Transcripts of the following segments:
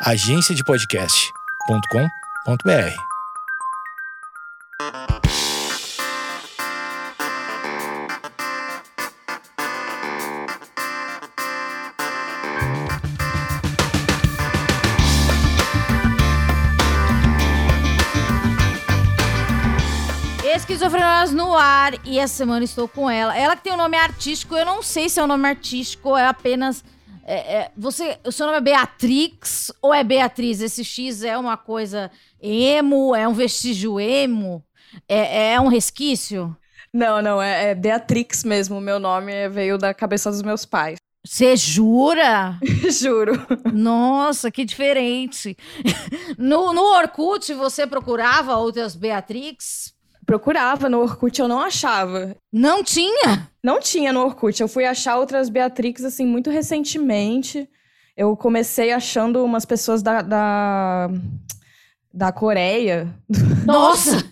agenciadepodcast.com.br. Esquizofrenias no ar e essa semana estou com ela. Ela que tem um nome artístico, eu não sei se é um nome artístico ou é apenas. É, é, você, o seu nome é Beatrix ou é Beatriz? Esse X é uma coisa emo? É um vestígio emo? É, é um resquício? Não, não, é, é Beatrix mesmo. Meu nome veio da cabeça dos meus pais. Você jura? Juro. Nossa, que diferente. No, no Orkut, você procurava outras Beatrix? Procurava no Orkut, eu não achava. Não tinha? Não tinha no Orkut. Eu fui achar outras Beatrix, assim, muito recentemente. Eu comecei achando umas pessoas da, da, da Coreia Nossa!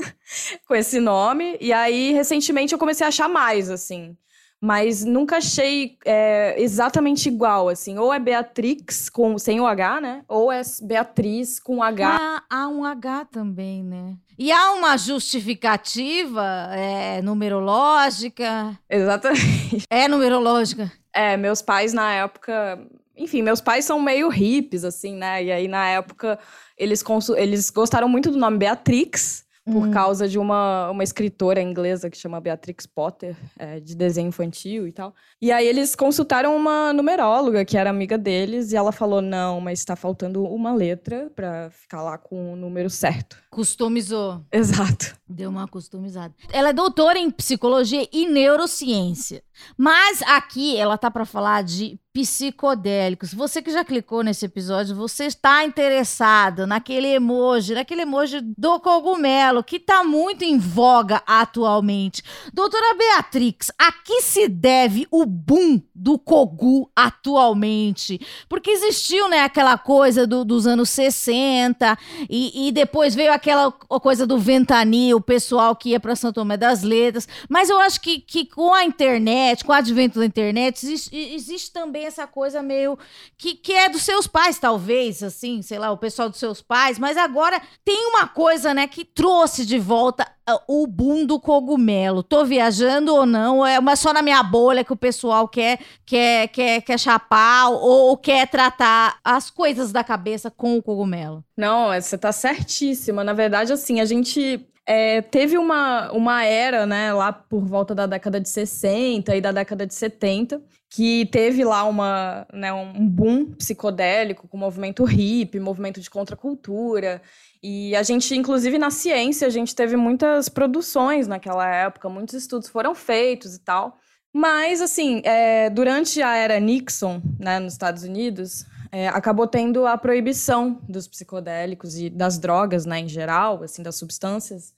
com esse nome. E aí, recentemente, eu comecei a achar mais, assim. Mas nunca achei é, exatamente igual, assim. Ou é Beatrix com, sem o H, né? Ou é Beatriz com H. Ah, há um H também, né? E há uma justificativa é, numerológica? Exatamente. É numerológica. É, meus pais na época. Enfim, meus pais são meio hippies, assim, né? E aí, na época, eles, eles gostaram muito do nome Beatrix, por Hum. causa de uma, uma escritora inglesa que chama Beatrix Potter, é, de desenho infantil e tal. E aí, eles consultaram uma numeróloga que era amiga deles, e ela falou: não, mas tá faltando uma letra pra ficar lá com o número certo. Customizou. Exato. Deu uma customizada. Ela é doutora em psicologia e neurociência. Mas aqui ela tá para falar de psicodélicos. Você que já clicou nesse episódio, você está interessado naquele emoji, naquele emoji do cogumelo que tá muito em voga atualmente. Doutora Beatrix, a que se deve o boom do cogu atualmente? Porque existiu, né, aquela coisa do- dos anos 60 e, e depois veio aquela coisa do ventania, o pessoal que ia para São Tomé das Letras. Mas eu acho que, que com a internet, com o advento da internet, existe, existe também essa coisa meio que, que é dos seus pais, talvez, assim, sei lá, o pessoal dos seus pais. Mas agora tem uma coisa, né, que trouxe de volta ah, o boom do cogumelo. Tô viajando ou não? É uma só na minha bolha que o pessoal quer, quer, quer, quer chapar ou, ou quer tratar as coisas da cabeça com o cogumelo. Não, é, você tá certíssima. Na verdade, assim, a gente é, teve uma, uma era, né, lá por volta da década de 60 e da década de 70, que teve lá uma, né, um boom psicodélico com movimento hippie, movimento de contracultura. E a gente, inclusive na ciência, a gente teve muitas produções naquela época, muitos estudos foram feitos e tal. Mas, assim, é, durante a era Nixon, né, nos Estados Unidos, é, acabou tendo a proibição dos psicodélicos e das drogas, né, em geral, assim, das substâncias.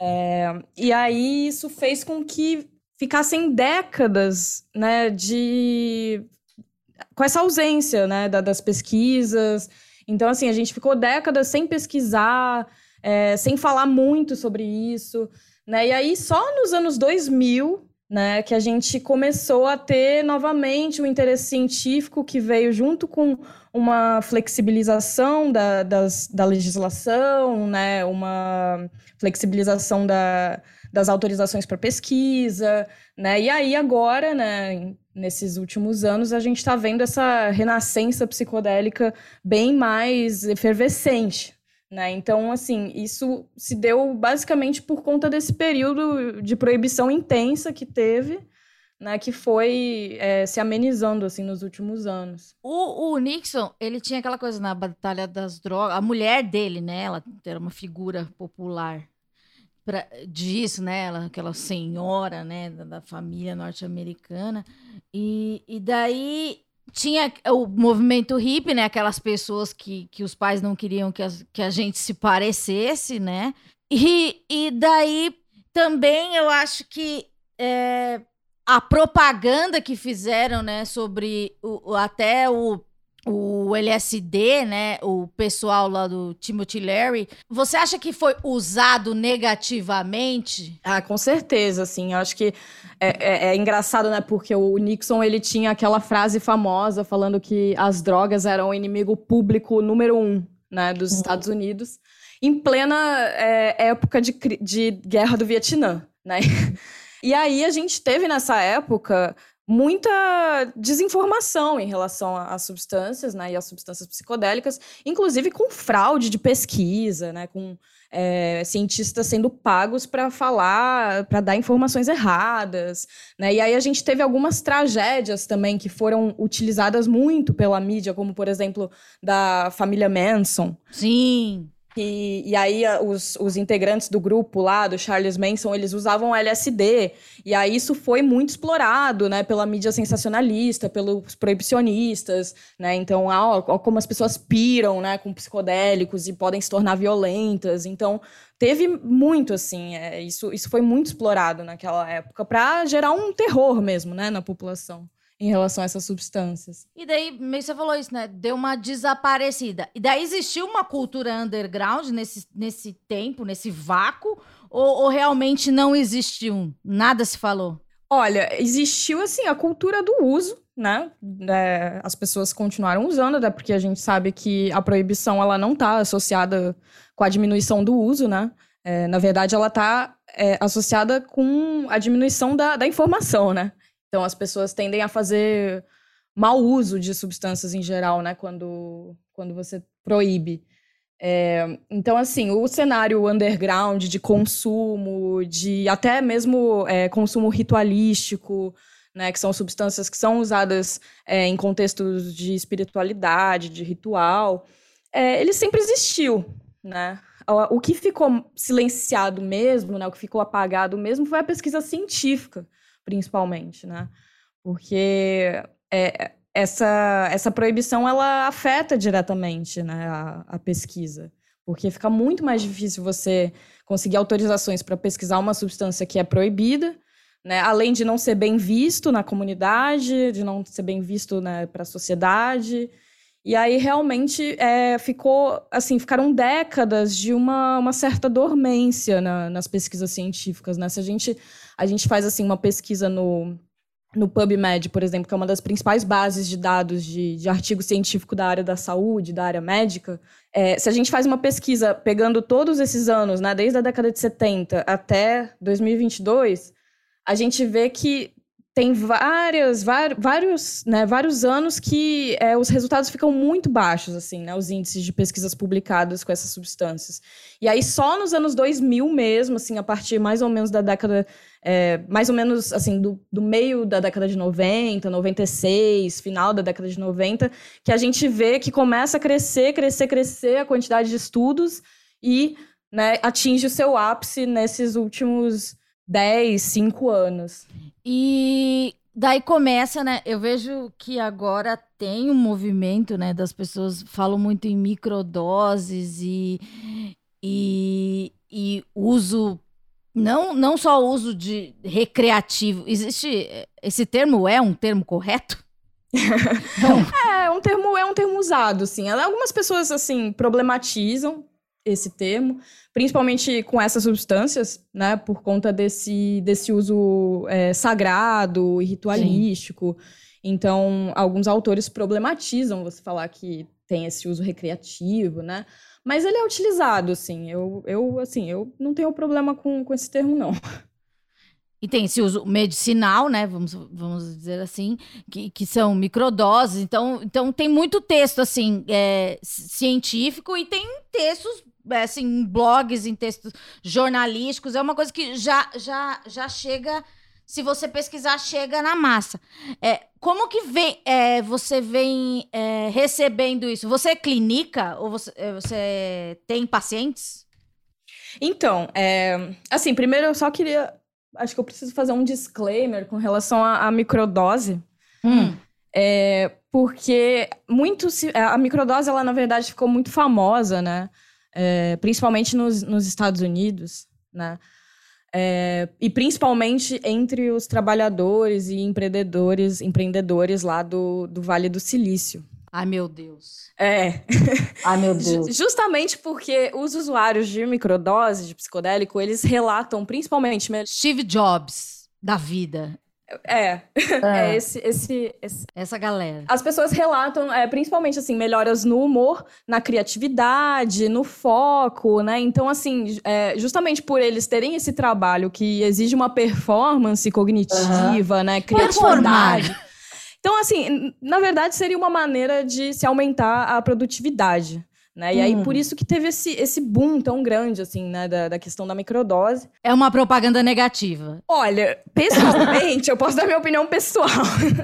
É, e aí isso fez com que ficassem décadas, né, de com essa ausência, né, da- das pesquisas. Então, assim, a gente ficou décadas sem pesquisar, é, sem falar muito sobre isso, né? E aí só nos anos 2000 né, que a gente começou a ter novamente um interesse científico que veio junto com uma flexibilização da, das, da legislação, né, uma flexibilização da, das autorizações para pesquisa, né, e aí agora, né, nesses últimos anos, a gente está vendo essa renascença psicodélica bem mais efervescente, né? Então, assim, isso se deu basicamente por conta desse período de proibição intensa que teve, né? Que foi é, se amenizando, assim, nos últimos anos. O, o Nixon, ele tinha aquela coisa na Batalha das Drogas. A mulher dele, né? Ela era uma figura popular pra, disso, né? Ela, aquela senhora, né? Da, da família norte-americana. E, e daí tinha o movimento hippie, né? Aquelas pessoas que, que os pais não queriam que, as- que a gente se parecesse, né? E, e daí também eu acho que é, a propaganda que fizeram, né, sobre o- até o, o LSD, né? O pessoal lá do Timothy Leary. Você acha que foi usado negativamente? Ah, com certeza, assim. Eu acho que é, é, é, engraçado, né? Porque o Nixon ele tinha aquela frase famosa falando que as drogas eram o inimigo público número um, né, dos uhum. Estados Unidos, em plena é, época de, de guerra do Vietnã, né? E aí a gente teve nessa época muita desinformação em relação às substâncias, né, e às substâncias psicodélicas, inclusive com fraude de pesquisa, né, com é, cientistas sendo pagos para falar, para dar informações erradas, né, e aí a gente teve algumas tragédias também que foram utilizadas muito pela mídia, como por exemplo da família Manson. Sim. E, e aí os, os integrantes do grupo lá, do Charles Manson, eles usavam LSD. E aí isso foi muito explorado, né, pela mídia sensacionalista, pelos proibicionistas, né? Então, ó, ó como as pessoas piram, né, com psicodélicos e podem se tornar violentas. Então, teve muito assim, é, isso, isso foi muito explorado naquela época para gerar um terror mesmo, né, na população em relação a essas substâncias. E daí, você falou isso, né? Deu uma desaparecida. E daí existiu uma cultura underground nesse, nesse tempo, nesse vácuo? Ou, ou realmente não existiu? Nada se falou? Olha, existiu, assim, a cultura do uso, né? É, as pessoas continuaram usando, até porque a gente sabe que a proibição, ela não está associada com a diminuição do uso, né? É, na verdade, ela está é, associada com a diminuição da, da informação, né? Então as pessoas tendem a fazer mau uso de substâncias em geral, né? Quando, quando você proíbe. É, então, assim, o cenário underground de consumo, de até mesmo é, consumo ritualístico, né, que são substâncias que são usadas é, em contextos de espiritualidade, de ritual, é, ele sempre existiu, né? O que ficou silenciado mesmo, né, o que ficou apagado mesmo, foi a pesquisa científica principalmente, né? Porque é, essa, essa proibição ela afeta diretamente né, a, a pesquisa. Porque fica muito mais difícil você conseguir autorizações para pesquisar uma substância que é proibida, né? além de não ser bem visto na comunidade, de não ser bem visto né, para a sociedade. E aí realmente é, ficou assim, ficaram décadas de uma, uma certa dormência na, nas pesquisas científicas. Né? Se a gente a gente faz assim uma pesquisa no, no PubMed, por exemplo, que é uma das principais bases de dados de, de artigo científico da área da saúde, da área médica. É, se a gente faz uma pesquisa pegando todos esses anos, né, desde a década de 70 até 2022, a gente vê que tem várias, vários, né, vários anos que é, os resultados ficam muito baixos, assim, né, os índices de pesquisas publicadas com essas substâncias. E aí só nos anos 2000 mesmo, assim, a partir mais ou menos da década, é, mais ou menos, assim, do, do meio da década de 90, 96, final da década de 90, que a gente vê que começa a crescer, crescer, crescer a quantidade de estudos e né, atinge o seu ápice nesses últimos 10, 5 anos. E daí começa, né? Eu vejo que agora tem um movimento, né? Das pessoas falam muito em microdoses e, e, e uso. Não, não só uso de recreativo. Existe. Esse termo é um termo correto? é, um termo, é um termo usado, sim. Algumas pessoas, assim, problematizam esse termo, principalmente com essas substâncias, né, por conta desse, desse uso é, sagrado e ritualístico. Sim. Então, alguns autores problematizam você falar que tem esse uso recreativo, né? Mas ele é utilizado, assim. Eu, eu, assim, eu não tenho problema com, com esse termo, não. E tem esse uso medicinal, né? Vamos, vamos dizer assim, que, que são microdoses. Então, então tem muito texto assim é, científico e tem textos é, assim, em blogs, em textos jornalísticos, é uma coisa que já, já, já chega, se você pesquisar, chega na massa. É, como que vem, é, você vem é, recebendo isso? Você é clínica ou você, é, você tem pacientes? Então, é, assim, primeiro eu só queria, acho que eu preciso fazer um disclaimer com relação à, à microdose. Hum. É, porque muito a microdose ela na verdade ficou muito famosa, né? principalmente nos, nos, Estados Unidos, né? É, e principalmente entre os trabalhadores e empreendedores, empreendedores lá do, do Vale do Silício. Ai, meu Deus. É. Ai, meu Deus. Justamente porque os usuários de microdose de psicodélico, eles relatam principalmente. Steve Jobs da vida. É, é, é esse, esse, esse, Essa galera. As pessoas relatam, é, principalmente, assim, melhoras no humor, na criatividade, no foco, né? Então, assim, é, justamente por eles terem esse trabalho que exige uma performance cognitiva, uhum. né? Criatividade. Então, assim, na verdade, seria uma maneira de se aumentar a produtividade. Né? E hum. aí, por hum. isso que teve esse, esse boom tão grande, assim, né, da, da questão da microdose. É uma propaganda negativa. Olha, pessoalmente, eu posso dar minha opinião pessoal.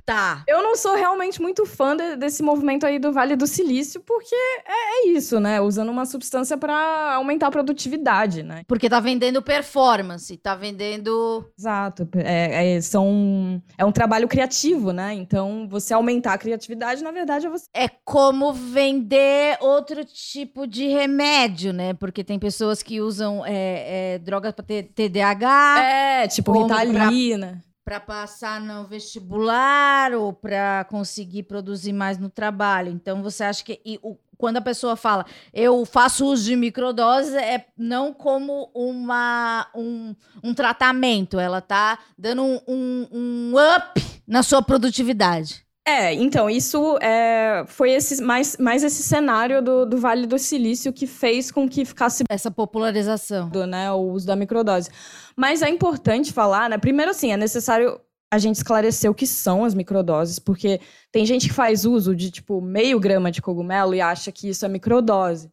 Tá. Eu não sou realmente muito fã de, desse movimento aí do Vale do Silício, porque é, é isso, né? Usando uma substância para aumentar a produtividade, né? Porque tá vendendo performance, tá vendendo... Exato. É, é, são, é um trabalho criativo, né? Então, você aumentar a criatividade, na verdade, é você... É como vender outro tipo tipo de remédio, né? Porque tem pessoas que usam é, é, drogas para TDAH. É, tipo Ritalina. Para passar no vestibular ou para conseguir produzir mais no trabalho. Então, você acha que. E, o, quando a pessoa fala, eu faço uso de microdoses, é não como uma, um, um tratamento, ela tá dando um, um, um up na sua produtividade. É, então, isso é, foi esse, mais, mais esse cenário do, do Vale do Silício que fez com que ficasse... Essa popularização. Do, né, o uso da microdose. Mas é importante falar, né? Primeiro, assim, é necessário a gente esclarecer o que são as microdoses, porque tem gente que faz uso de, tipo, meio grama de cogumelo e acha que isso é microdose.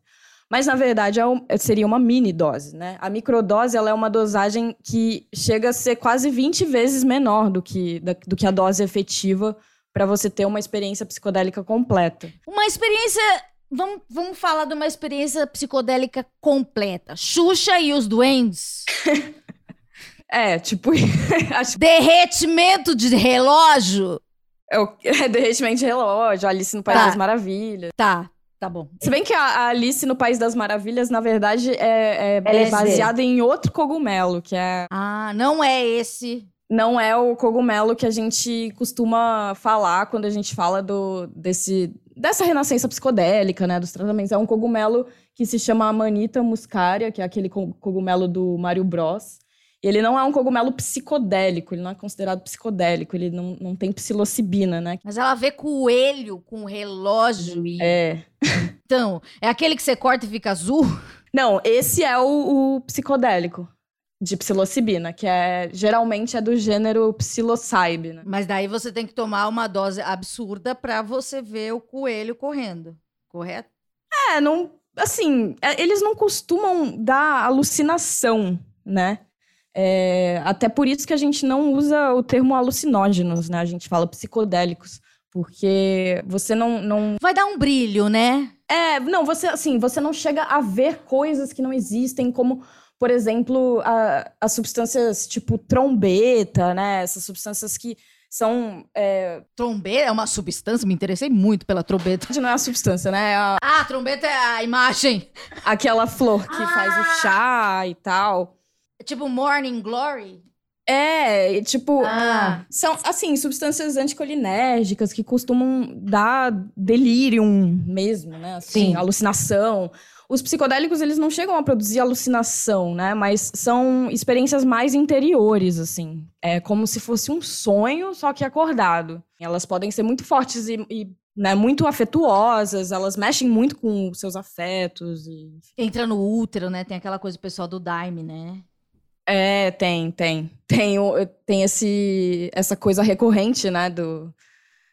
Mas, na verdade, é um, seria uma mini dose, né? A microdose, ela é uma dosagem que chega a ser quase 20 vezes menor do que, da, do que a dose efetiva para você ter uma experiência psicodélica completa. Uma experiência. Vamos, vamos falar de uma experiência psicodélica completa. Xuxa e os Duendes. é, tipo. Derretimento de relógio. É, derretimento de relógio, Alice no País tá. das Maravilhas. Tá. Tá bom. Se bem que a Alice no País das Maravilhas, na verdade, é, é, é baseada em outro cogumelo, que é. Ah, não é esse não é o cogumelo que a gente costuma falar quando a gente fala do, desse, dessa renascença psicodélica, né, dos tratamentos. É um cogumelo que se chama Amanita muscaria, que é aquele cogumelo do Mario Bros. E ele não é um cogumelo psicodélico, ele não é considerado psicodélico, ele não, não tem psilocibina, né? Mas ela vê coelho com relógio e... É. Então, é aquele que você corta e fica azul? Não, esse é o, o psicodélico de psilocibina, que é geralmente é do gênero psilocybe. Né? Mas daí você tem que tomar uma dose absurda para você ver o coelho correndo, correto? É, não, assim, é, eles não costumam dar alucinação, né? É, até por isso que a gente não usa o termo alucinógenos, né? A gente fala psicodélicos, porque você não, não... Vai dar um brilho, né? É, não, você, assim, você não chega a ver coisas que não existem, como por exemplo, a, as substâncias tipo trombeta, né? Essas substâncias que são. É... Trombeta é uma substância? Me interessei muito pela trombeta. Não é a substância, né? É a... Ah, trombeta é a imagem. Aquela flor que ah! faz o chá e tal. Tipo Morning Glory? É, tipo, ah. são assim, substâncias anticolinérgicas que costumam dar delírio mesmo, né? Assim, Sim. alucinação. Os psicodélicos, eles não chegam a produzir alucinação, né? Mas são experiências mais interiores, assim. É como se fosse um sonho, só que acordado. Elas podem ser muito fortes e, e né, muito afetuosas, elas mexem muito com seus afetos. E... Entra no útero, né? Tem aquela coisa pessoal do Daime, né? É, tem, tem. Tem, tem esse, essa coisa recorrente, né, do,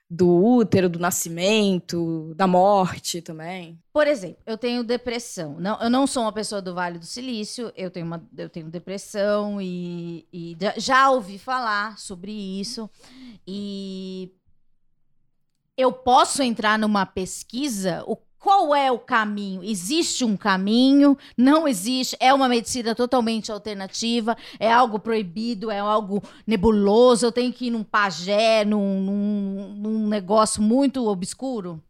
do útero, do nascimento, da morte também. Por exemplo, eu tenho depressão. Não, eu não sou uma pessoa do Vale do Silício, eu tenho, uma, eu tenho depressão e, e já ouvi falar sobre isso. E eu posso entrar numa pesquisa, o qual é o caminho? Existe um caminho? Não existe? É uma medicina totalmente alternativa? É algo proibido? É algo nebuloso? Eu tenho que ir num pajé, num, num, num negócio muito obscuro?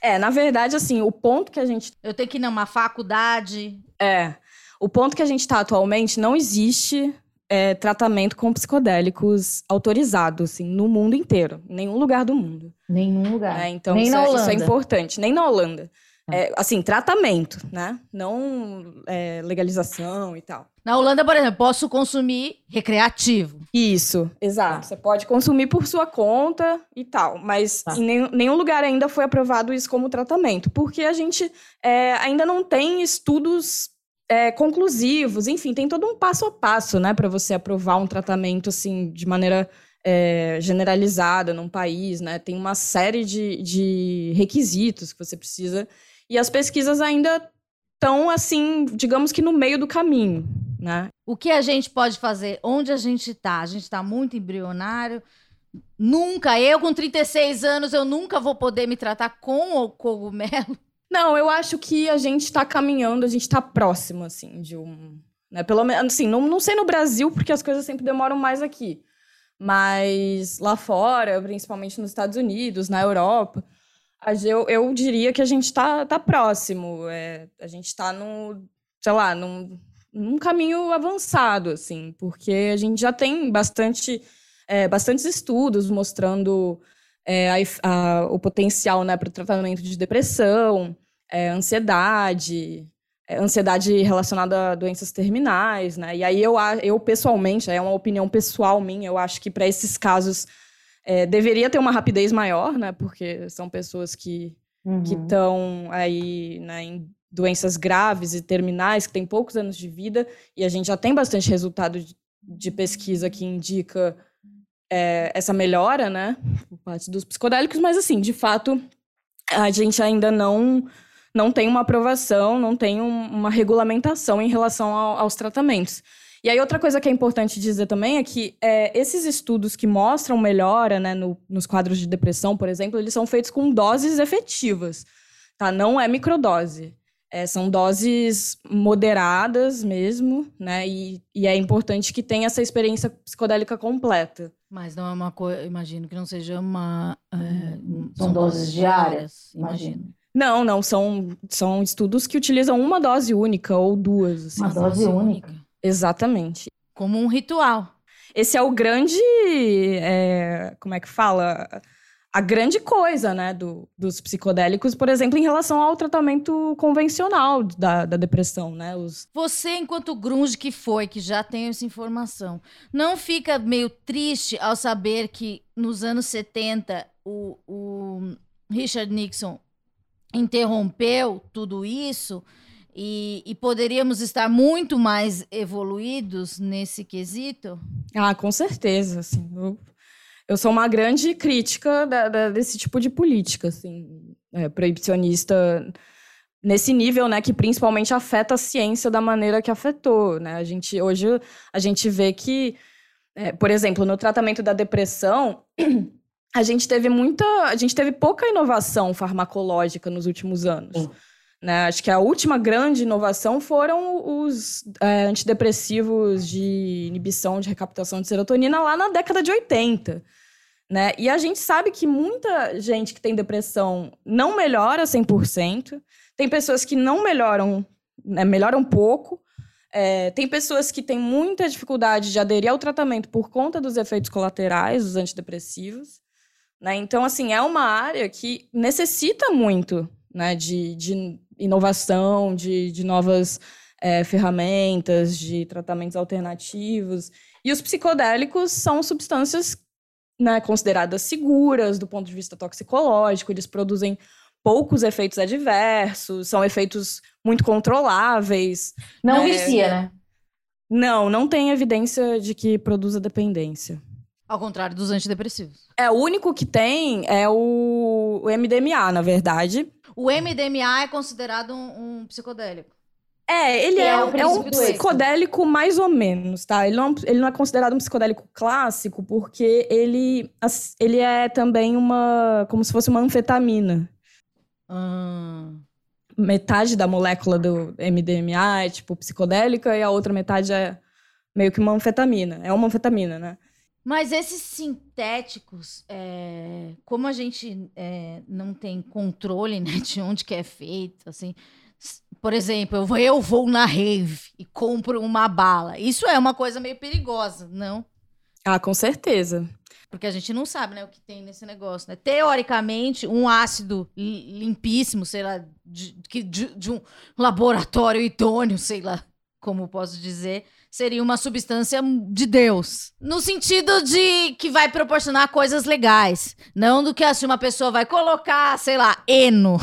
É, na verdade, assim, o ponto que a gente. Eu tenho que ir numa faculdade. É. O ponto que a gente está atualmente não existe é, tratamento com psicodélicos autorizado, assim, no mundo inteiro. Em nenhum lugar do mundo. Nenhum lugar. É, então, Nem isso, na é, Holanda. isso é importante. Nem na Holanda. Ah. É, assim, tratamento, né? Não é, legalização e tal. Na Holanda, por exemplo, posso consumir recreativo. Isso, exato. Você pode consumir por sua conta e tal, mas Tá. em nenhum, nenhum lugar ainda foi aprovado isso como tratamento, porque a gente é, ainda não tem estudos é, conclusivos, enfim, tem todo um passo a passo, né, para você aprovar um tratamento assim de maneira é, generalizada num país, né? Tem uma série de, de requisitos que você precisa e as pesquisas ainda estão assim, digamos que no meio do caminho, né? O que a gente pode fazer? Onde a gente tá? A gente tá muito embrionário. Nunca, eu com 36 anos, eu nunca vou poder me tratar com o cogumelo. Não, eu acho que a gente está caminhando, a gente está próximo, assim, de um. Né? Pelo menos, assim, não, não sei no Brasil, porque as coisas sempre demoram mais aqui. Mas lá fora, principalmente nos Estados Unidos, na Europa, eu, eu diria que a gente está tá próximo. é, a gente está no, sei lá, num, num caminho avançado, assim, porque a gente já tem bastante, é, bastantes estudos mostrando é, a a- o potencial né, para o tratamento de depressão, é, ansiedade, é, ansiedade relacionada a doenças terminais, né? E aí eu, eu pessoalmente, é uma opinião pessoal minha, eu acho que para esses casos é, deveria ter uma rapidez maior, né? Porque são pessoas que que estão aí né, em doenças graves e terminais, que têm poucos anos de vida, e a gente já tem bastante resultado de, de pesquisa que indica é, essa melhora, né, por parte dos psicodélicos, mas assim, de fato, a gente ainda não não tem uma aprovação, não tem um- uma regulamentação em relação ao- aos tratamentos. E aí, outra coisa que é importante dizer também é que é, esses estudos que mostram melhora né, no- nos quadros de depressão, por exemplo, eles são feitos com doses efetivas, tá? Não é microdose. É, são doses moderadas mesmo, né? E, e é importante que tenha essa experiência psicodélica completa. Mas não é uma coisa, imagino que não seja uma. é, São doses diárias, imagino. Não, não, são, são estudos que utilizam uma dose única ou duas. assim. Uma dose única. Exatamente. Como um ritual. Esse é o grande. é, como é que fala? A grande coisa, né, do- dos psicodélicos, por exemplo, em relação ao tratamento convencional da, da depressão, né? Os, Você, enquanto grunge que foi, que já tem essa informação, não fica meio triste ao saber que nos anos 70 o, o Richard Nixon interrompeu tudo isso e, e poderíamos estar muito mais evoluídos nesse quesito? Ah, com certeza, assim. Eu, eu sou uma grande crítica da- da- desse tipo de política, assim, é, proibicionista nesse nível, né, que principalmente afeta a ciência da maneira que afetou, né? A gente hoje a gente vê que, é, por exemplo, no tratamento da depressão, a gente teve muita, a gente teve pouca inovação farmacológica nos últimos anos. Sim. Né? Acho que a última grande inovação foram os é, antidepressivos de inibição de recaptação de serotonina lá na década de 80. Né? E a gente sabe que muita gente que tem depressão não melhora 100%, tem pessoas que não melhoram, né, melhoram pouco, é, tem pessoas que têm muita dificuldade de aderir ao tratamento por conta dos efeitos colaterais dos antidepressivos. Né? Então, assim, é uma área que necessita muito né, de, de inovação, de, de novas é, ferramentas, de tratamentos alternativos. E os psicodélicos são substâncias né, consideradas seguras do ponto de vista toxicológico, eles produzem poucos efeitos adversos, são efeitos muito controláveis. Não É. vicia, né? Não, não tem evidência de que produza dependência. Ao contrário dos antidepressivos. É, o único que tem é o, o MDMA, na verdade. O MDMA é considerado um, um psicodélico. É, ele é, é o é um psicodélico mais ou menos, tá? Ele não, ele não é considerado um psicodélico clássico porque ele, ele é também uma... como se fosse uma anfetamina. Ah. Metade da molécula do MDMA é, tipo, psicodélica e a outra metade é meio que uma anfetamina. É uma anfetamina, né? Mas esses sintéticos, é, como a gente é, não tem controle né, de onde que é feito, assim, Por exemplo, eu vou, eu vou na rave e compro uma bala. Isso é uma coisa meio perigosa, não? Ah, com certeza. Porque a gente não sabe, né, o que tem nesse negócio, né? Teoricamente, um ácido li- limpíssimo, sei lá, de, de- de um laboratório idôneo, sei lá, como posso dizer, seria uma substância de Deus. No sentido de que vai proporcionar coisas legais. Não do que assim, uma pessoa vai colocar, sei lá, eno.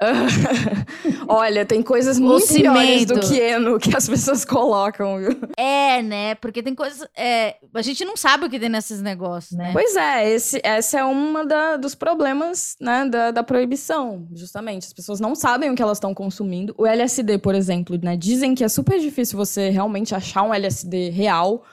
Olha, tem coisas O muito piores do que eno que as pessoas colocam, viu? É, né? Porque tem coisas. é, a gente não sabe o que tem nesses negócios, né? Pois é, esse, essa é uma da- dos problemas né, da, da proibição, justamente. As pessoas não sabem o que elas estão consumindo. O LSD, por exemplo, né, dizem que é super difícil você realmente achar um LSD real.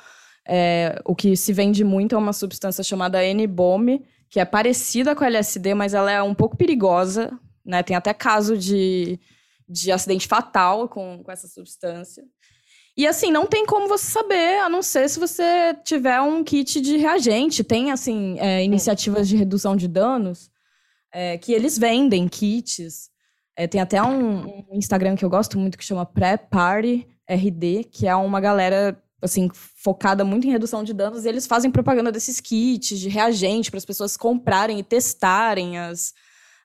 É, o que se vende muito é uma substância chamada N-bomb, que é parecida com LSD, mas ela é um pouco perigosa. Né? Tem até caso de, de acidente fatal com, com essa substância. E assim, não tem como você saber, a não ser se você tiver um kit de reagente. Tem, assim, é, iniciativas de redução de danos é, que eles vendem kits. É, tem até um, um Instagram que eu gosto muito que chama Pré-Party RD, que é uma galera, assim, focada muito em redução de danos. E eles fazem propaganda desses kits de reagente para as pessoas comprarem e testarem as,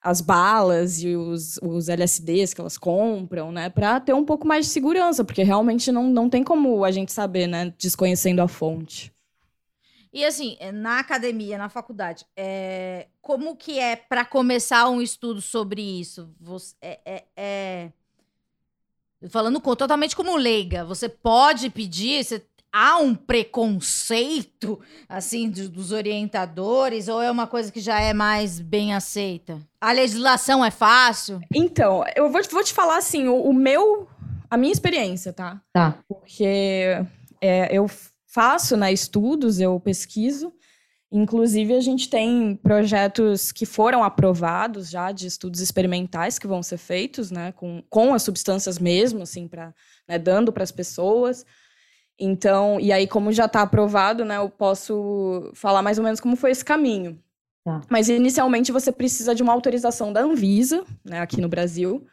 as balas e os, os LSDs que elas compram, né? Pra ter um pouco mais de segurança, porque realmente não, não tem como a gente saber, né? Desconhecendo a fonte. E assim, é, na academia, na faculdade, é, como que é para começar um estudo sobre isso? Você, é, é- é- Falando co- totalmente como leiga, você pode pedir, você- há um preconceito, assim, dos orientadores, ou é uma coisa que já é mais bem aceita? A legislação é fácil? Então, eu vou, te- vou te falar assim, o, o meu. A minha experiência, tá? Tá. Porque é, eu faço né, estudos, eu pesquiso. Inclusive, a gente tem projetos que foram aprovados já de estudos experimentais que vão ser feitos, né, com, com as substâncias mesmo, assim, para dando para as pessoas. Então, e aí, como já está aprovado, né, eu posso falar mais ou menos como foi esse caminho. Tá. Mas inicialmente você precisa de uma autorização da Anvisa, né, aqui no Brasil,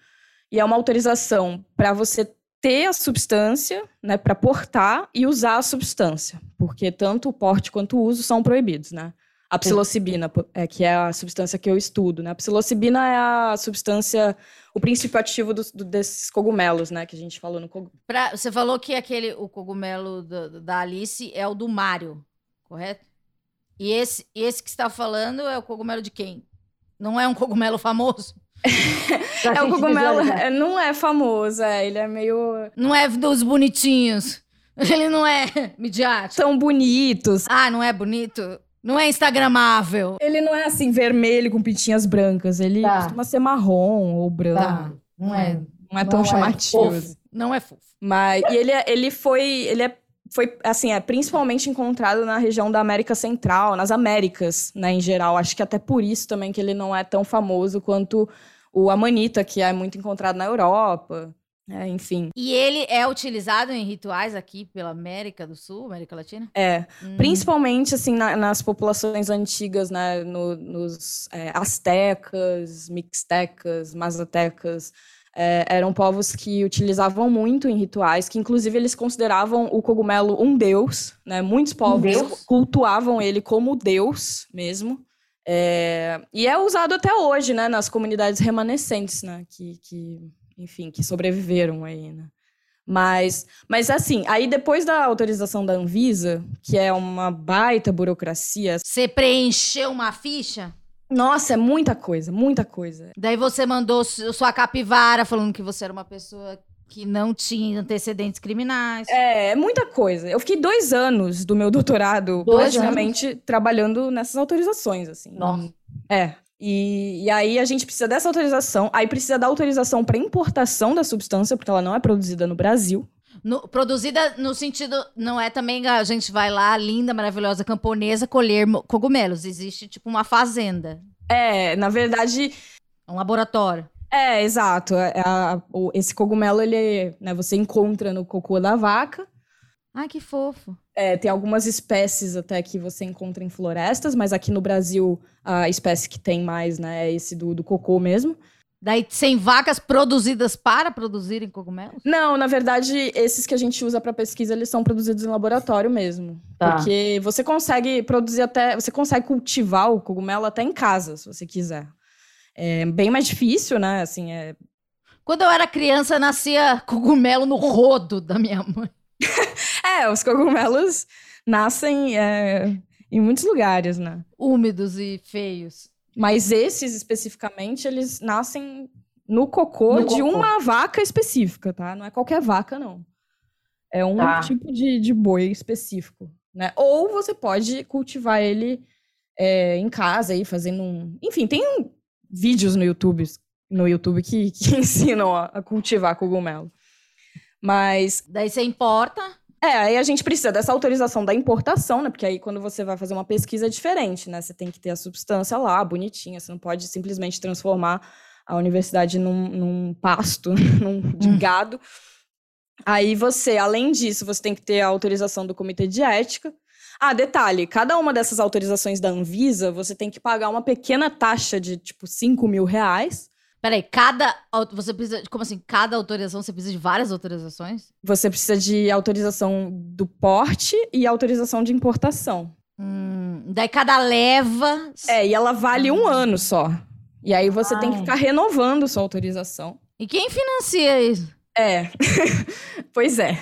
e é uma autorização para você ter a substância, né, para portar e usar a substância, porque tanto o porte quanto o uso são proibidos, né? A psilocibina, é, que é a substância que eu estudo, né? A psilocibina é a substância, o princípio ativo dos- do- desses cogumelos, né? Que a gente falou no cog... Pra- você falou que aquele, o cogumelo da, da Alice é o do Mário, correto? E esse, esse que você está falando é o cogumelo de quem? Não é um cogumelo famoso? É o cogumelo, visualizar. é, não é famoso, é, ele é meio Não é dos bonitinhos. Ele não é midiático. tão bonitos. Ah, não é bonito? Não é instagramável. Ele não é assim vermelho com pintinhas brancas, ele Tá. costuma ser marrom ou branco. Tá. Não é. Não é tão Não é chamativo. fofo. assim. Não é fofo. Mas e ele, é- ele foi, ele é, foi assim, é principalmente encontrado na região da América Central, nas Américas, né, em geral. Acho que até por isso também que ele não é tão famoso quanto o amanita, que é muito encontrado na Europa. É, enfim, E ele é utilizado em rituais aqui pela América do Sul, América Latina? é Hum. principalmente assim na- nas populações antigas, né, no- nos é, astecas, mixtecas, mazatecas. é, eram povos que utilizavam muito em rituais, que inclusive eles consideravam o cogumelo um deus, né? Muitos povos deus? cultuavam ele como deus mesmo. É, e é usado até hoje, né, nas comunidades remanescentes, né, que, que enfim, que sobreviveram aí, né. Mas, mas assim, aí depois da autorização da Anvisa, que é uma baita burocracia, Você preencheu uma ficha? nossa, é muita coisa, muita coisa. Daí você mandou su- sua capivara falando que você era uma pessoa que não tinha antecedentes criminais. É, é muita coisa. Eu fiquei dois anos do meu doutorado Dois praticamente trabalhando nessas autorizações, assim. Nossa. É. E, e aí a gente precisa dessa autorização. Aí precisa da autorização para importação da substância, porque ela não é produzida no Brasil. No- produzida no sentido, não é também a gente vai lá, linda, maravilhosa camponesa, colher cogumelos. Existe tipo uma fazenda, É, na verdade, um laboratório. é, exato. É a- o- esse cogumelo, ele, né, você encontra no cocô da vaca. Ai, que fofo. É, tem algumas espécies até que você encontra em florestas, mas aqui no Brasil a espécie que tem mais, né, é esse do, do cocô mesmo. Daí, sem vacas produzidas para produzirem cogumelos? Não, na verdade, esses que a gente usa para pesquisa, eles são produzidos em laboratório mesmo. Tá. Porque você consegue produzir até. Você consegue cultivar o cogumelo até em casa, se você quiser. É bem mais difícil, né? Assim, é. Quando eu era criança, nascia cogumelo no rodo da minha mãe. É, os cogumelos nascem é, em muitos lugares, né? Úmidos e feios. Mas esses especificamente, eles nascem no cocô No de cocô. uma vaca específica, tá? Não é qualquer vaca, não. É um Tá. tipo de, de boi específico, né? Ou você pode cultivar ele é, em casa aí, fazendo um... Enfim, tem um- vídeos no YouTube, no YouTube que, que ensinam a, a cultivar cogumelo. Mas Daí você importa. é, aí a gente precisa dessa autorização da importação, né? Porque aí quando você vai fazer uma pesquisa é diferente, né? Você tem que ter a substância lá, bonitinha. Você não pode simplesmente transformar a universidade num, num pasto, num, de Hum. gado. Aí você, além disso, você tem que ter a autorização do comitê de ética. Ah, detalhe, cada uma dessas autorizações da Anvisa, você tem que pagar uma pequena taxa de, tipo, 5 mil reais. Peraí, cada. Você precisa. Como assim? Cada autorização você precisa de várias autorizações? Você precisa de autorização do porte e autorização de importação. Hum, daí cada leva. É, e ela vale um ano só. E aí você tem que Ai. ficar renovando sua autorização. E quem financia isso? É. pois é.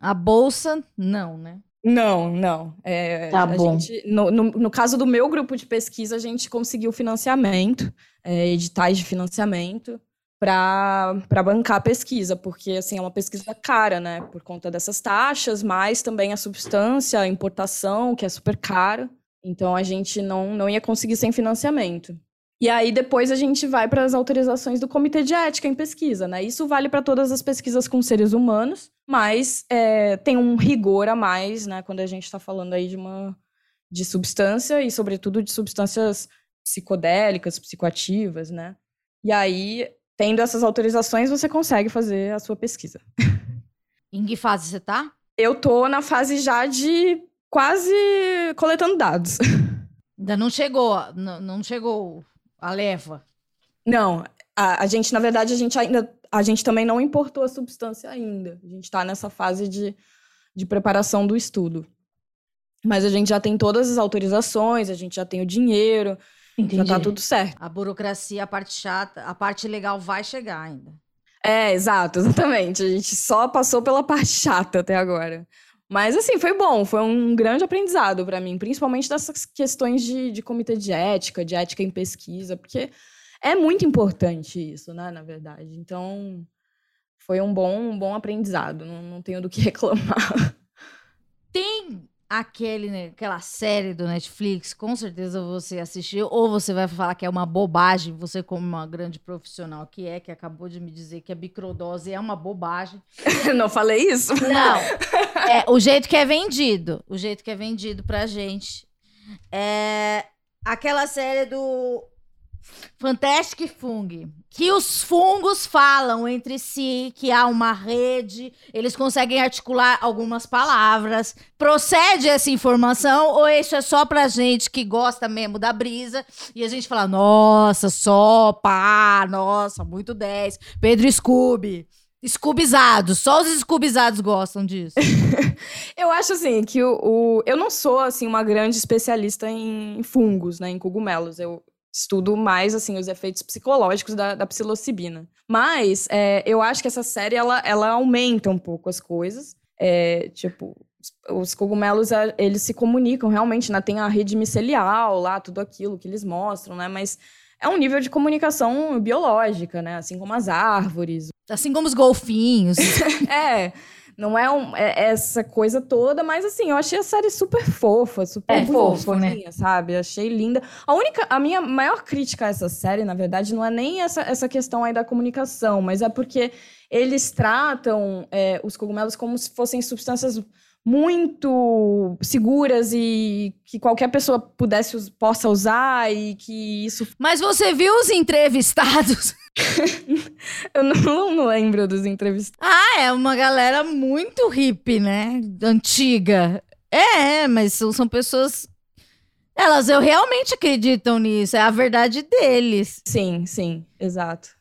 A bolsa, não, né? Não, não. É, Tá a bom. gente- no, no- no caso do meu grupo de pesquisa, a gente conseguiu financiamento, é, editais de financiamento, para bancar a pesquisa, porque assim, é uma pesquisa cara, né? Por conta dessas taxas, mas também a substância, a importação, que é super cara. Então a gente não, não ia conseguir sem financiamento. E aí depois a gente vai para as autorizações do Comitê de Ética em Pesquisa, né? Isso vale para todas as pesquisas com seres humanos, mas é, tem um rigor a mais, né? Quando a gente está falando aí de uma de substância e sobretudo de substâncias psicodélicas, psicoativas, né? E aí, tendo essas autorizações, você consegue fazer a sua pesquisa. Em que fase você tá? Eu tô na fase já de quase coletando dados. Ainda não chegou. Não, chegou a leva. Não, a, a gente, na verdade, a gente ainda. A gente também não importou a substância ainda. A gente está nessa fase de, de preparação do estudo. Mas a gente já tem todas as autorizações, a gente já tem o dinheiro, Entendi. já tá tudo certo. A burocracia, a parte chata, a parte legal vai chegar ainda. É, exato, exatamente. A gente só passou pela parte chata até agora. Mas, assim, foi bom, foi um grande aprendizado para mim, principalmente dessas questões de, de comitê de ética, de ética em pesquisa, porque é muito importante isso, né, na verdade. Então, foi um bom, um bom aprendizado, não, não tenho do que reclamar. Tem aquele, né, aquela série do Netflix, com certeza você assistiu, ou você vai falar que é uma bobagem, você como uma grande profissional que é, que acabou de me dizer que a microdose é uma bobagem. não falei isso? Não. É, o jeito que é vendido. O jeito que é vendido pra gente. É aquela série do Fantastic Fung. Que os fungos falam entre si, que há uma rede, eles conseguem articular algumas palavras. Procede essa informação ou isso é só pra gente que gosta mesmo da brisa e a gente fala, nossa, só, pá, nossa, muito 10. Pedro Scooby. Scoobizados, só os Scoobizados gostam disso. Eu acho assim que o, o- eu não sou assim uma grande especialista em fungos, né, em cogumelos. Eu estudo mais assim os efeitos psicológicos da, da psilocibina. Mas é, eu acho que essa série ela, ela aumenta um pouco as coisas. É, tipo, os- os cogumelos a- eles se comunicam realmente, né? Tem a rede micelial lá, tudo aquilo que eles mostram, né? Mas é um nível de comunicação biológica, né? Assim como as árvores, Assim como os golfinhos. é, não é, um- é essa coisa toda, mas assim, eu achei a série super fofa, super É fofo, né? bonitinha, sabe? Achei linda. A única, a minha maior crítica a essa série, na verdade, não é nem essa, essa questão aí da comunicação, mas é porque eles tratam é, os cogumelos como se fossem substâncias muito seguras e que qualquer pessoa pudesse possa usar e que isso Mas você viu os entrevistados? eu não, não lembro dos entrevistados. Ah, é uma galera muito hippie, né? Antiga. É, mas são, são pessoas. Elas eu realmente acreditam nisso. É a verdade deles. Sim, sim, exato.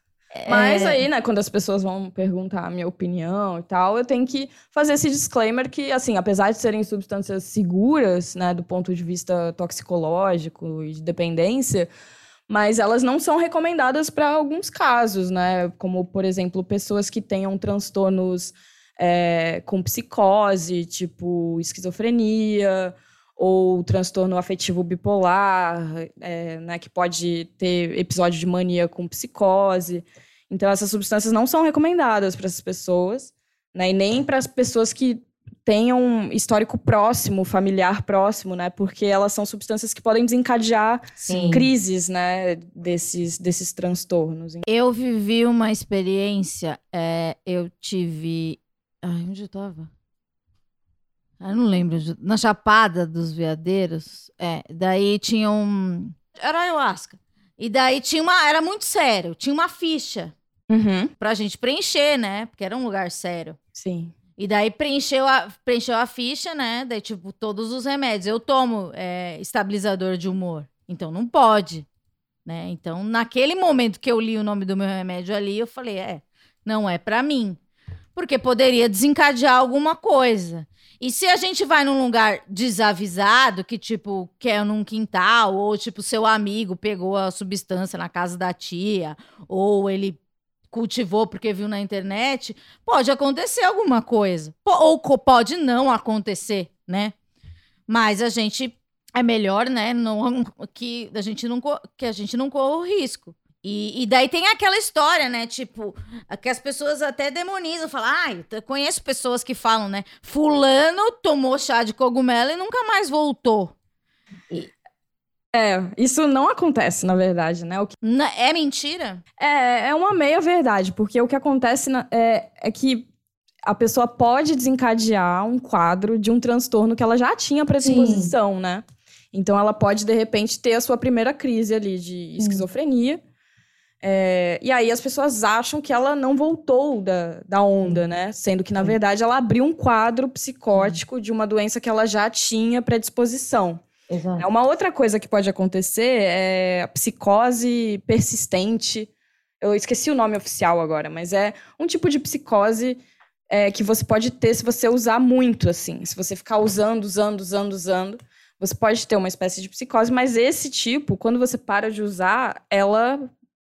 Mas É. aí, né, quando as pessoas vão perguntar a minha opinião e tal, eu tenho que fazer esse disclaimer que, assim, apesar de serem substâncias seguras, né, do ponto de vista toxicológico e de dependência, mas elas não são recomendadas para alguns casos, né? Como, por exemplo, pessoas que tenham transtornos é, com psicose, tipo esquizofrenia, ou transtorno afetivo bipolar, é, né, que pode ter episódio de mania com psicose. Então, essas substâncias não são recomendadas para essas pessoas, né, e nem para as pessoas que tenham um histórico próximo, familiar próximo, né, porque elas são substâncias que podem desencadear Sim. crises, né, desses, desses transtornos. Eu vivi uma experiência, é, eu tive. Ai, onde eu tava? Ah, Eu não lembro. Na Chapada dos Veadeiros. É, daí tinha um. Era ayahuasca. E daí tinha uma. Era muito sério. Tinha uma ficha Uhum, pra gente preencher, né? Porque era um lugar sério. sim. E daí preencheu a, preencheu a ficha, né? Daí, tipo, todos os remédios. Eu tomo é, estabilizador de humor. Então não pode. Né? Então, naquele momento que eu li o nome do meu remédio ali, eu falei, é, não é pra mim. Porque poderia desencadear alguma coisa. E se a gente vai num lugar desavisado, que, tipo, quer num quintal, ou, tipo, seu amigo pegou a substância na casa da tia, ou ele cultivou porque viu na internet, pode acontecer alguma coisa. Ou pode não acontecer, né? Mas a gente é melhor, né, não, que a gente não que a gente não corra o risco. E, e daí tem aquela história, né? Tipo, que as pessoas até demonizam, falam, ai, eu conheço pessoas que falam, né? Fulano tomou chá de cogumelo e nunca mais voltou. É, isso não acontece, na verdade, né? O que Na- É mentira? É, é uma meia verdade, porque o que acontece na- é, é que a pessoa pode desencadear um quadro de um transtorno que ela já tinha predisposição, né? Então ela pode, de repente, ter a sua primeira crise ali de esquizofrenia. É, e aí as pessoas acham que ela não voltou da, da onda, né? Sendo que, na verdade, ela abriu um quadro psicótico de uma doença que ela já tinha predisposição. Exato. É Uma outra coisa que pode acontecer é a psicose persistente. Eu esqueci o nome oficial agora, mas é um tipo de psicose é, que você pode ter se você usar muito, assim. Se você ficar usando, usando, usando, usando, você pode ter uma espécie de psicose, mas esse tipo, quando você para de usar, ela.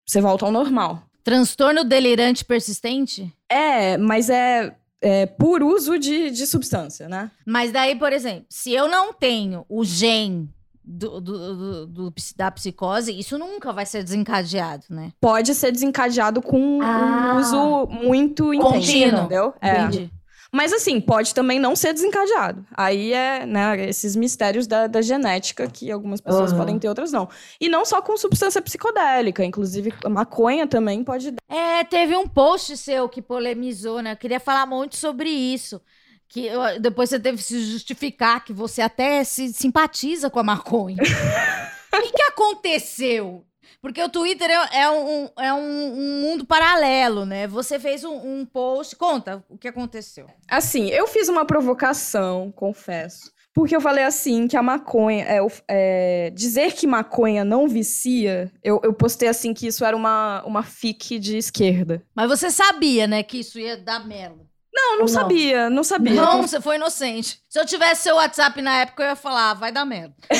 Você volta ao normal. Transtorno delirante persistente? É, mas é, é por uso de, de substância, né? Mas daí, por exemplo, se eu não tenho o gen do, do- do- do da psicose, isso nunca vai ser desencadeado, né? Pode ser desencadeado com Ah. um uso muito intenso, Contínuo. entendeu? É. Entendi. Mas assim, pode também não ser desencadeado. Aí é, né, esses mistérios da, da genética que algumas pessoas Aham. podem ter, outras não. E não só com substância psicodélica, inclusive a maconha também pode dar. É, teve um post seu que polemizou, né? Eu queria falar muito sobre isso. Que eu- depois você teve que se justificar que você até se simpatiza com a maconha. O que, que aconteceu? Porque o Twitter é, é um, é um- um mundo paralelo, né? Você fez um, um post. Conta o que aconteceu. Assim, eu fiz uma provocação, confesso. Porque eu falei assim, que a maconha. É, é, dizer que maconha não vicia, eu, eu postei assim que isso era uma, uma fic de esquerda. Mas você sabia, né, que isso ia dar merda. Não, não, Não. sabia, não sabia. Não, você foi inocente. Se eu tivesse seu WhatsApp na época, eu ia falar, ah, vai dar merda.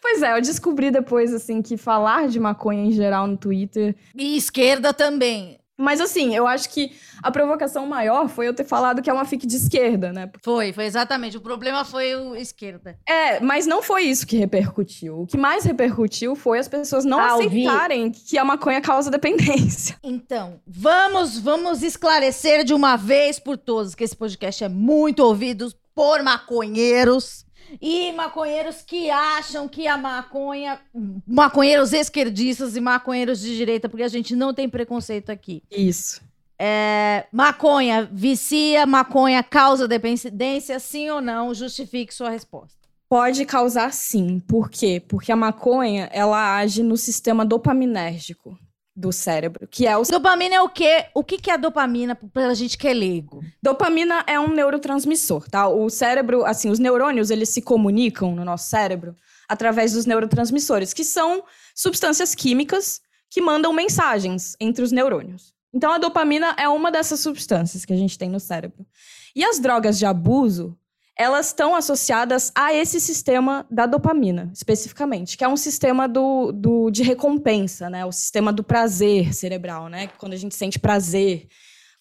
Pois é, eu descobri depois, assim, que falar de maconha em geral no Twitter E esquerda também. Mas assim, eu acho que a provocação maior foi eu ter falado que é uma fic de esquerda, né? Foi, foi exatamente. O problema foi o esquerda. É, mas não foi isso que repercutiu. O que mais repercutiu foi as pessoas não Ah, ouvi. aceitarem que a maconha causa dependência. Então, vamos, vamos esclarecer de uma vez por todas que esse podcast é muito ouvido por maconheiros e maconheiros que acham que a maconha, maconheiros esquerdistas e maconheiros de direita, porque a gente não tem preconceito aqui. Isso. É, maconha vicia, maconha causa dependência, sim ou não? Justifique sua resposta. Pode causar sim. Por quê? Porque a maconha, ela age no sistema dopaminérgico do cérebro, que é o Dopamina é o quê? O que que é dopamina pra gente que é leigo? Dopamina é um neurotransmissor, tá? O cérebro, assim, os neurônios, eles se comunicam no nosso cérebro através dos neurotransmissores, que são substâncias químicas que mandam mensagens entre os neurônios. Então, a dopamina é uma dessas substâncias que a gente tem no cérebro. E as drogas de abuso, elas estão associadas a esse sistema da dopamina, especificamente, que é um sistema do, do, de recompensa, né? O sistema do prazer cerebral, né? Quando a gente sente prazer,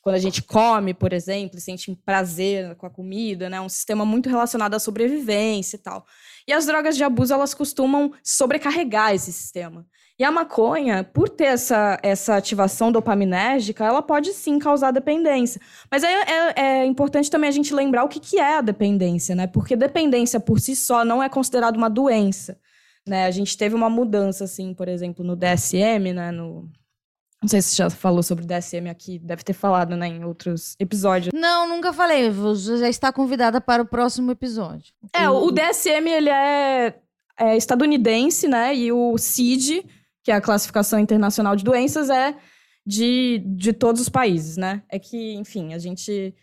quando a gente come, por exemplo, sente prazer com a comida, né? Um sistema muito relacionado à sobrevivência e tal. E as drogas de abuso, elas costumam sobrecarregar esse sistema. E a maconha, por ter essa, essa ativação dopaminérgica, ela pode sim causar dependência. Mas é, é, é, importante também a gente lembrar o que, que é a dependência, né? Porque dependência por si só não é considerada uma doença. Né? A gente teve uma mudança, assim, por exemplo, no DSM, né? No, não sei se você já falou sobre DSM aqui, deve ter falado, né, em outros episódios. Não, nunca falei. Você já está convidada para o próximo episódio. É, o, o DSM, ele é, é estadunidense, né? E o CID que é a classificação internacional de doenças, é de, de todos os países, né? É que, enfim, a gente.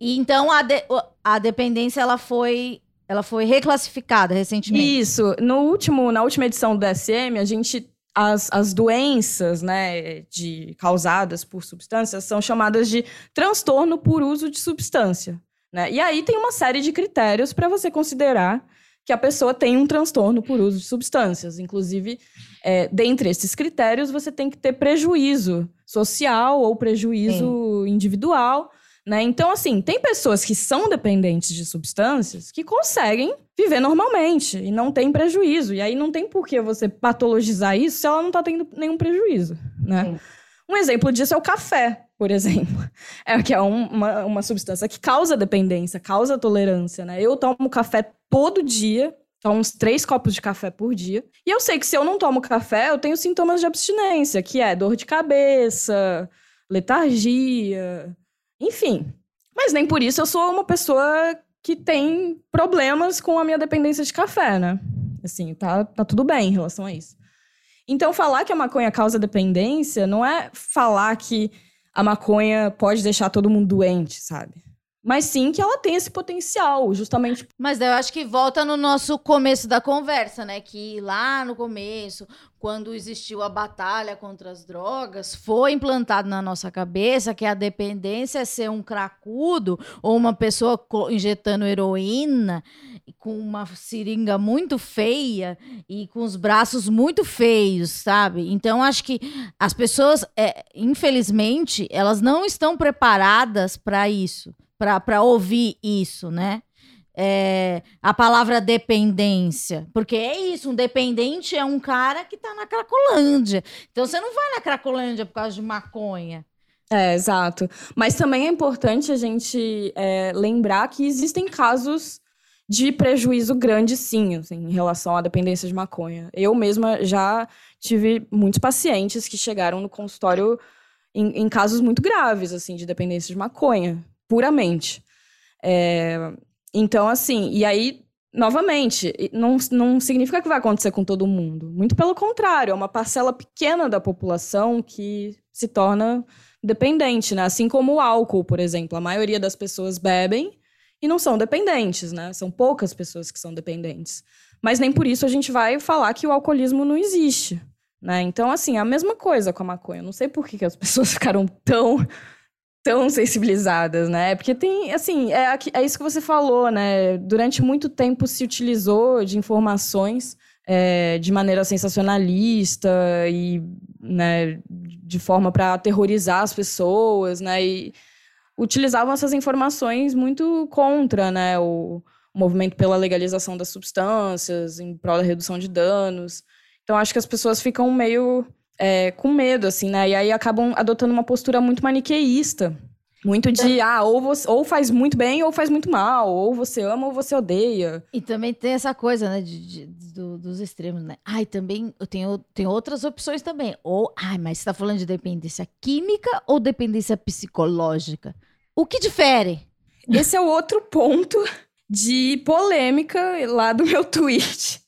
E então a, de, a dependência ela foi ela foi reclassificada recentemente. Isso. No último, na última edição do DSM, a gente as, as doenças né, de, causadas por substâncias são chamadas de transtorno por uso de substância. Né? E aí tem uma série de critérios para você considerar que a pessoa tem um transtorno por uso de substâncias. Inclusive, é, dentre esses critérios, você tem que ter prejuízo social ou prejuízo Sim. individual. Né? Então, assim, tem pessoas que são dependentes de substâncias que conseguem viver normalmente e não tem prejuízo. E aí não tem por que você patologizar isso se ela não está tendo nenhum prejuízo. Né? Um exemplo disso é o café, por exemplo. É que é um, uma, uma substância que causa dependência, causa tolerância. Né? Eu tomo café todo dia Tomo uns três copos de café por dia. E eu sei que se eu não tomo café, eu tenho sintomas de abstinência, que é dor de cabeça, letargia, enfim. Mas nem por isso eu sou uma pessoa que tem problemas com a minha dependência de café, né? Assim, tá, tá tudo bem em relação a isso. Então, falar que a maconha causa dependência não é falar que a maconha pode deixar todo mundo doente, sabe? Mas sim que ela tem esse potencial, justamente. Mas eu acho que volta no nosso começo da conversa, né? Que lá no começo, quando existiu a batalha contra as drogas, foi implantado na nossa cabeça que a dependência é ser um cracudo ou uma pessoa injetando heroína com uma seringa muito feia e com os braços muito feios, sabe? Então acho que as pessoas, é, infelizmente, elas não estão preparadas para isso para ouvir isso, né? É, a palavra dependência. Porque é isso, um dependente é um cara que tá na Cracolândia. Então você não vai na Cracolândia por causa de maconha. É, exato. Mas também é importante a gente é, lembrar que existem casos de prejuízo grande, sim, assim, em relação à dependência de maconha. Eu mesma já tive muitos pacientes que chegaram no consultório em, em casos muito graves, assim, de dependência de maconha puramente. É, então, assim, e aí, novamente, não, não significa que vai acontecer com todo mundo. Muito pelo contrário, é uma parcela pequena da população que se torna dependente, né? Assim como o álcool, por exemplo. A maioria das pessoas bebem e não são dependentes, né? São poucas pessoas que são dependentes. Mas nem por isso a gente vai falar que o alcoolismo não existe. Né? Então, assim, é a mesma coisa com a maconha. não sei por que, que as pessoas ficaram tão tão sensibilizadas, né? Porque tem, assim, é, é isso que você falou, né? Durante muito tempo se utilizou de informações é, de maneira sensacionalista e, né, de forma para aterrorizar as pessoas, né? E utilizavam essas informações muito contra, né? O, o movimento pela legalização das substâncias, em prol da redução de danos. Então, acho que as pessoas ficam meio é, com medo, assim, né? E aí acabam adotando uma postura muito maniqueísta. Muito de, ah, ou, você, ou faz muito bem ou faz muito mal, ou você ama ou você odeia. E também tem essa coisa, né, de, de do, dos extremos, né? Ai, também eu tenho, tenho outras opções também. Ou, ai, mas você tá falando de dependência química ou dependência psicológica? O que difere? Esse é o outro ponto de polêmica lá do meu tweet.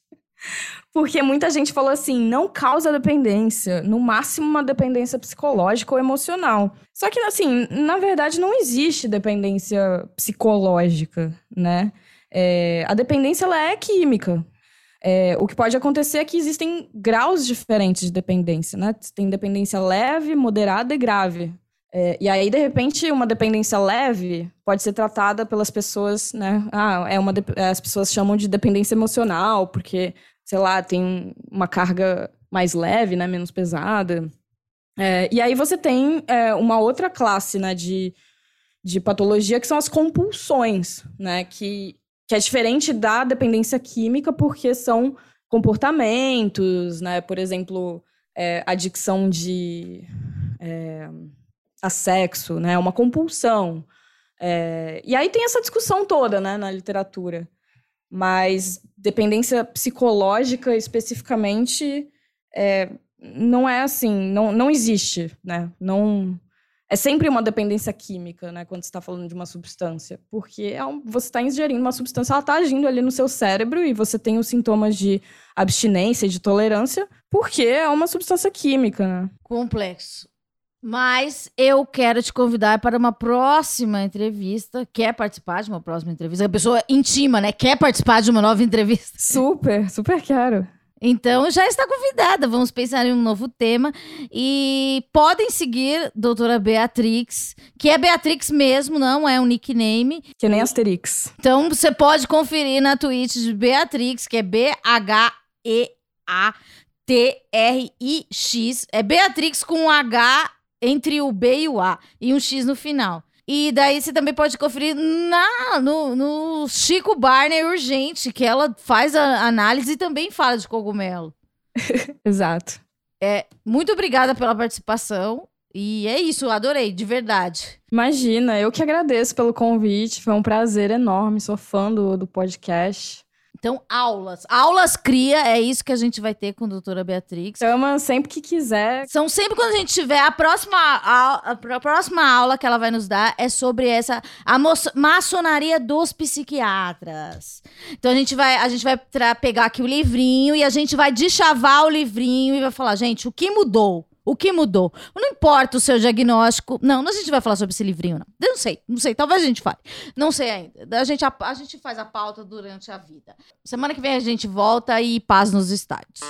Porque muita gente falou assim, não causa dependência, no máximo uma dependência psicológica ou emocional. Só que, assim, na verdade não existe dependência psicológica, né? É, a dependência, ela é química. É, o que pode acontecer é que existem graus diferentes de dependência, né? Tem dependência leve, moderada e grave. É, e aí, de repente, uma dependência leve pode ser tratada pelas pessoas, né? Ah, é uma as pessoas chamam de dependência emocional, porque, sei lá, tem uma carga mais leve, né? Menos pesada. É, e aí você tem é, uma outra classe, né? De, de patologia que são as compulsões, né? Que, que é diferente da dependência química, porque são comportamentos, né? Por exemplo, é, adicção de é, a sexo, né? Uma compulsão. É, e aí tem essa discussão toda, né, na literatura. Mas dependência psicológica especificamente é, não é assim, não, não existe, né? Não é sempre uma dependência química, né? Quando você está falando de uma substância, porque é um, você está ingerindo uma substância, ela está agindo ali no seu cérebro e você tem os sintomas de abstinência, de tolerância, porque é uma substância química, né? Complexo. Mas eu quero te convidar para uma próxima entrevista. Quer participar de uma próxima entrevista? A pessoa intima, né? Quer participar de uma nova entrevista? Super, super quero. Então já está convidada. Vamos pensar em um novo tema. E podem seguir doutora Beatrix, que é Beatrix mesmo, não é um nickname. Que nem Asterix. Então você pode conferir na Twitch de Beatrix, que é B-H-E-A-T-R-I-X. É Beatrix com H entre o B e o A e um X no final. E daí você também pode conferir na, no, no Chico Barney Urgente, que ela faz a análise e também fala de cogumelo. Exato. É, muito obrigada pela participação. E é isso, adorei, de verdade. Imagina, eu que agradeço pelo convite. Foi um prazer enorme, sou fã do, do podcast. Então, aulas. Aulas cria, é isso que a gente vai ter com a doutora Beatrix. Chama sempre que quiser. São sempre quando a gente tiver a próxima, a, a próxima aula que ela vai nos dar é sobre essa a maçonaria dos psiquiatras. Então a gente vai a gente vai pegar aqui o livrinho e a gente vai deschavar o livrinho e vai falar, gente, o que mudou? O que mudou? Não importa o seu diagnóstico. Não, a gente vai falar sobre esse livrinho, não. Eu não sei, não sei. Talvez a gente fale. Não sei ainda. A gente, a, a gente faz a pauta durante a vida. Semana que vem a gente volta e paz nos estádios.